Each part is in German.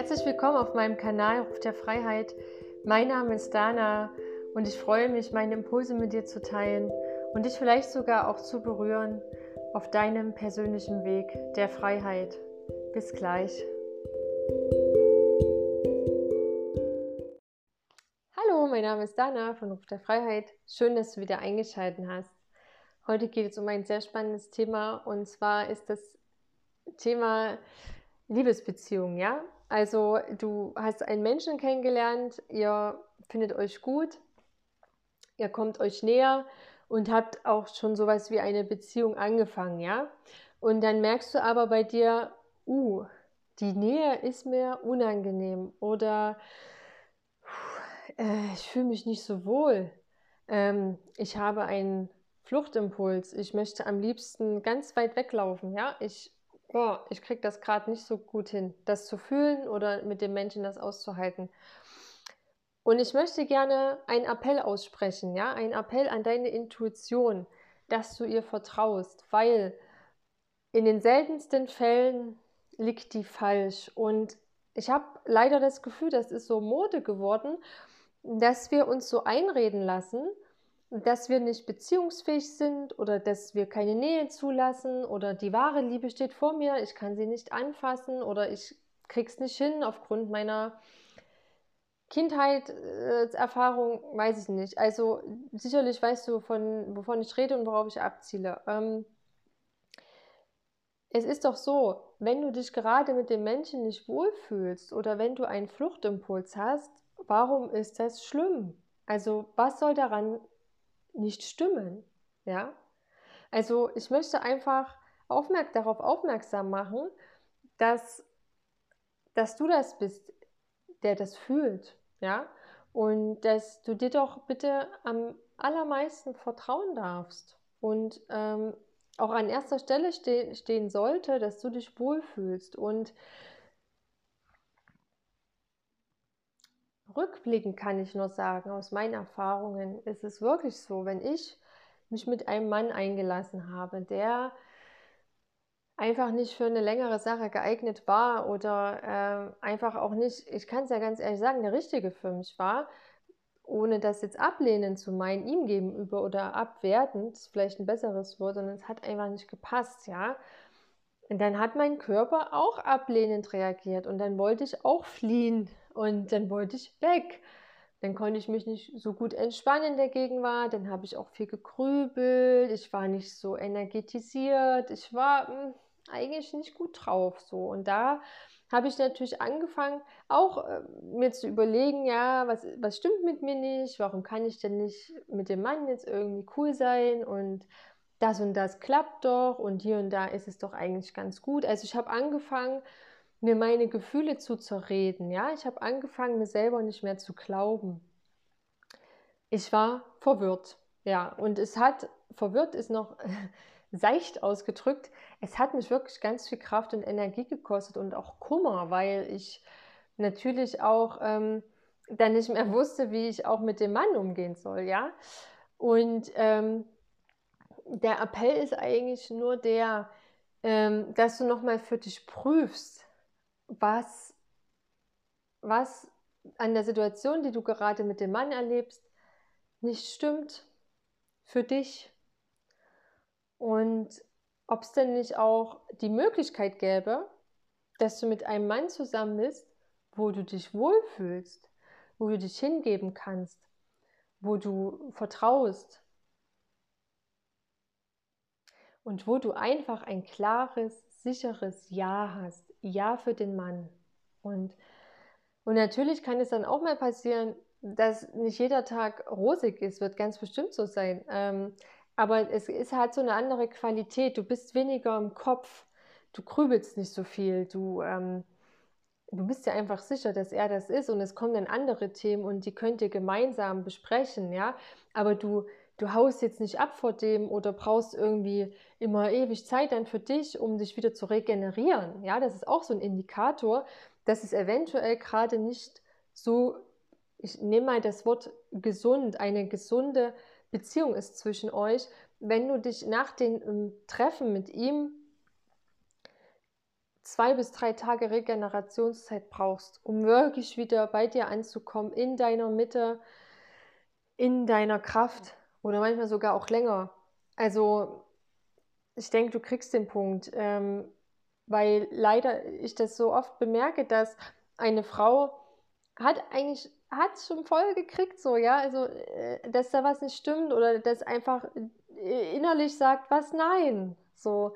Herzlich willkommen auf meinem Kanal Ruf der Freiheit. Mein Name ist Dana und ich freue mich, meine Impulse mit dir zu teilen und dich vielleicht sogar auch zu berühren auf deinem persönlichen Weg der Freiheit. Bis gleich. Hallo, mein Name ist Dana von Ruf der Freiheit. Schön, dass du wieder eingeschaltet hast. Heute geht es um ein sehr spannendes Thema und zwar ist das Thema Liebesbeziehung, ja? Also du hast einen Menschen kennengelernt, ihr findet euch gut, ihr kommt euch näher und habt auch schon sowas wie eine Beziehung angefangen, ja? Und dann merkst du aber bei dir, uh, die Nähe ist mir unangenehm oder äh, ich fühle mich nicht so wohl. Ähm, ich habe einen Fluchtimpuls. Ich möchte am liebsten ganz weit weglaufen, ja? Ich oh, ich kriege das gerade nicht so gut hin, das zu fühlen oder mit dem Menschen das auszuhalten. Und ich möchte gerne einen Appell aussprechen, ja, einen Appell an deine Intuition, dass du ihr vertraust, weil in den seltensten Fällen liegt die falsch. Und ich habe leider das Gefühl, das ist so Mode geworden, dass wir uns so einreden lassen, dass wir nicht beziehungsfähig sind oder dass wir keine Nähe zulassen oder die wahre Liebe steht vor mir, ich kann sie nicht anfassen oder ich krieg's nicht hin aufgrund meiner Kindheitserfahrung, weiß ich nicht. Also sicherlich weißt du, von, wovon ich rede und worauf ich abziele. Ähm, es ist doch so, wenn du dich gerade mit dem Menschen nicht wohlfühlst oder wenn du einen Fluchtimpuls hast, warum ist das schlimm? Also was soll daran nicht stimmen. Ja? Also ich möchte einfach aufmerk darauf aufmerksam machen, dass, dass du das bist, der das fühlt. Ja? Und dass du dir doch bitte am allermeisten vertrauen darfst. Und ähm, auch an erster Stelle ste stehen sollte, dass du dich wohlfühlst. Und rückblickend kann ich nur sagen, aus meinen Erfahrungen ist es wirklich so, wenn ich mich mit einem Mann eingelassen habe, der einfach nicht für eine längere Sache geeignet war oder äh, einfach auch nicht, ich kann es ja ganz ehrlich sagen, der richtige für mich war, ohne das jetzt ablehnend zu meinen, ihm gegenüber oder abwertend, ist vielleicht ein besseres Wort, sondern es hat einfach nicht gepasst, ja. Und dann hat mein Körper auch ablehnend reagiert und dann wollte ich auch fliehen und dann wollte ich weg. Dann konnte ich mich nicht so gut entspannen in der Gegenwart. Dann habe ich auch viel gegrübelt. Ich war nicht so energetisiert. Ich war mh, hm, eigentlich nicht gut drauf. So. Und da habe ich natürlich angefangen, auch äh, mir zu überlegen, ja, was, was stimmt mit mir nicht? Warum kann ich denn nicht mit dem Mann jetzt irgendwie cool sein? Und das und das klappt doch und hier und da ist es doch eigentlich ganz gut. Also ich habe angefangen, mir meine Gefühle zuzureden. Ja, ich habe angefangen, mir selber nicht mehr zu glauben. Ich war verwirrt. Ja, und es hat, verwirrt ist noch seicht ausgedrückt, es hat mich wirklich ganz viel Kraft und Energie gekostet und auch Kummer, weil ich natürlich auch ähm, dann nicht mehr wusste, wie ich auch mit dem Mann umgehen soll, ja. Und ähm, der Appell ist eigentlich nur der, ähm, dass du nochmal für dich prüfst, was, was an der Situation, die du gerade mit dem Mann erlebst, nicht stimmt für dich. Und ob es denn nicht auch die Möglichkeit gäbe, dass du mit einem Mann zusammen bist, wo du dich wohlfühlst, wo du dich hingeben kannst, wo du vertraust und wo du einfach ein klares, sicheres Ja hast. Ja für den Mann. Und, und natürlich kann es dann auch mal passieren, dass nicht jeder Tag rosig ist, wird ganz bestimmt so sein. Ähm, aber es ist halt so eine andere Qualität. Du bist weniger im Kopf, du grübelst nicht so viel, du, ähm, du bist ja einfach sicher, dass er das ist und es kommen dann andere Themen und die könnt ihr gemeinsam besprechen, ja. Aber du, du haust jetzt nicht ab vor dem oder brauchst irgendwie immer ewig Zeit dann für dich, um dich wieder zu regenerieren. Ja, das ist auch so ein Indikator, dass es eventuell gerade nicht so, ich nehme mal das Wort gesund, eine gesunde Beziehung ist zwischen euch, wenn du dich nach dem ähm, Treffen mit ihm zwei bis drei Tage Regenerationszeit brauchst, um wirklich wieder bei dir anzukommen, in deiner Mitte, in deiner Kraft oder manchmal sogar auch länger. Also ich denke, du kriegst den Punkt, ähm, weil leider ich das so oft bemerke, dass eine Frau hat eigentlich hat schon voll gekriegt, so ja, also äh, dass da was nicht stimmt oder dass einfach äh, innerlich sagt, was nein, so.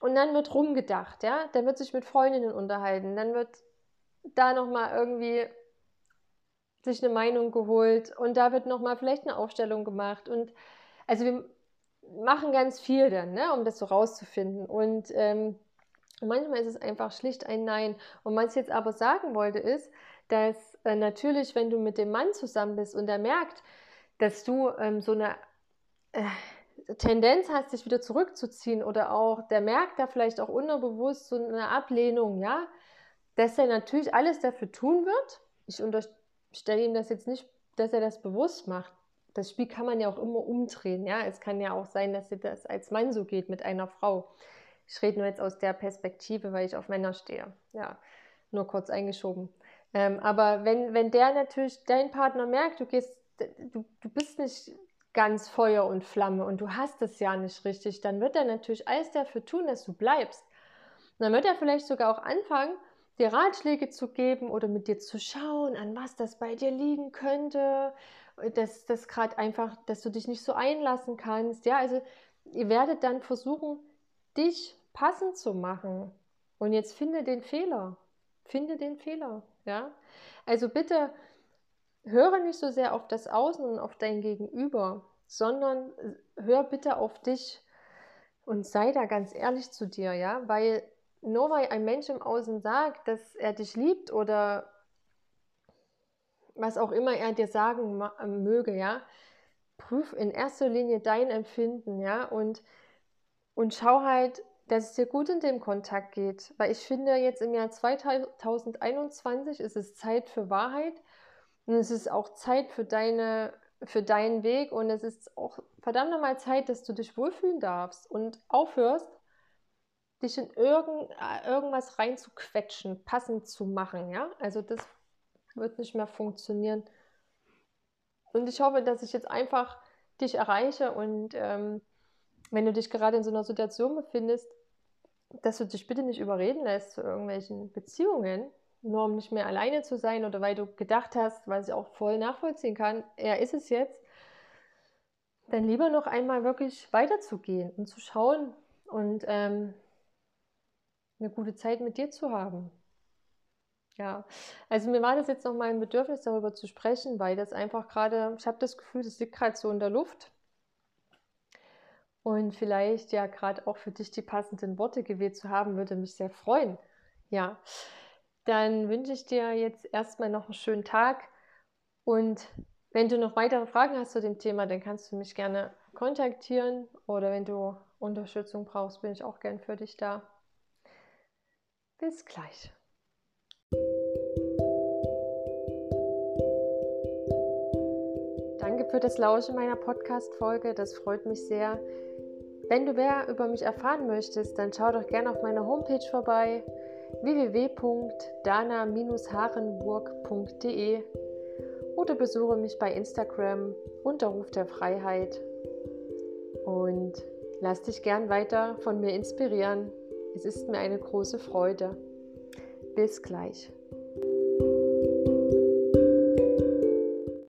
Und dann wird rumgedacht, ja, dann wird sich mit Freundinnen unterhalten, dann wird da noch mal irgendwie sich eine Meinung geholt und da wird noch mal vielleicht eine Aufstellung gemacht und also wir machen ganz viel dann, ne, um das so rauszufinden und ähm, manchmal ist es einfach schlicht ein Nein. Und was ich jetzt aber sagen wollte ist, dass äh, natürlich, wenn du mit dem Mann zusammen bist und er merkt, dass du ähm, so eine äh, Tendenz hast, dich wieder zurückzuziehen oder auch, der merkt da vielleicht auch unterbewusst so eine Ablehnung, ja, dass er natürlich alles dafür tun wird. Ich unterstelle ihm das jetzt nicht, dass er das bewusst macht. Das Spiel kann man ja auch immer umdrehen, ja. Es kann ja auch sein, dass dir das als Mann so geht mit einer Frau. Ich rede nur jetzt aus der Perspektive, weil ich auf Männer stehe. Ja, nur kurz eingeschoben. Ähm, aber wenn, wenn der natürlich, dein Partner merkt, du gehst, du, du bist nicht ganz Feuer und Flamme und du hast es ja nicht richtig, dann wird er natürlich alles dafür tun, dass du bleibst. Und dann wird er vielleicht sogar auch anfangen, dir Ratschläge zu geben oder mit dir zu schauen, an was das bei dir liegen könnte, dass das gerade einfach, dass du dich nicht so einlassen kannst. Ja, also ihr werdet dann versuchen, dich passend zu machen. Und jetzt finde den Fehler. Finde den Fehler. Ja, also bitte höre nicht so sehr auf das Außen und auf dein Gegenüber, sondern hör bitte auf dich und sei da ganz ehrlich zu dir, ja, weil nur weil ein Mensch im Außen sagt, dass er dich liebt oder was auch immer er dir sagen möge, ja, prüf in erster Linie dein Empfinden, ja, und, und schau halt, dass es dir gut in dem Kontakt geht. Weil ich finde, jetzt im Jahr 2021 ist es Zeit für Wahrheit und es ist auch Zeit für, deine, für deinen Weg und es ist auch verdammt nochmal Zeit, dass du dich wohlfühlen darfst und aufhörst, dich in irgend, äh, irgendwas reinzuquetschen, passend zu machen. Ja? Also das wird nicht mehr funktionieren. Und ich hoffe, dass ich jetzt einfach dich erreiche und ähm, wenn du dich gerade in so einer Situation befindest, dass du dich bitte nicht überreden lässt zu irgendwelchen Beziehungen, nur um nicht mehr alleine zu sein oder weil du gedacht hast, was ich auch voll nachvollziehen kann, er ist es jetzt, dann lieber noch einmal wirklich weiterzugehen und zu schauen und ähm, eine gute Zeit mit dir zu haben. Ja, also mir war das jetzt noch mal ein Bedürfnis, darüber zu sprechen, weil das einfach gerade, ich habe das Gefühl, das liegt gerade so in der Luft und vielleicht ja gerade auch für dich die passenden Worte gewählt zu haben, würde mich sehr freuen. Ja, dann wünsche ich dir jetzt erstmal noch einen schönen Tag und wenn du noch weitere Fragen hast zu dem Thema, dann kannst du mich gerne kontaktieren oder wenn du Unterstützung brauchst, bin ich auch gern für dich da. Bis gleich. Danke für das Lauschen meiner Podcast-Folge. Das freut mich sehr. Wenn du mehr über mich erfahren möchtest, dann schau doch gerne auf meiner Homepage vorbei www.dana-harenburg.de oder besuche mich bei Instagram unter Ruf der Freiheit und lass dich gern weiter von mir inspirieren. Es ist mir eine große Freude. Bis gleich.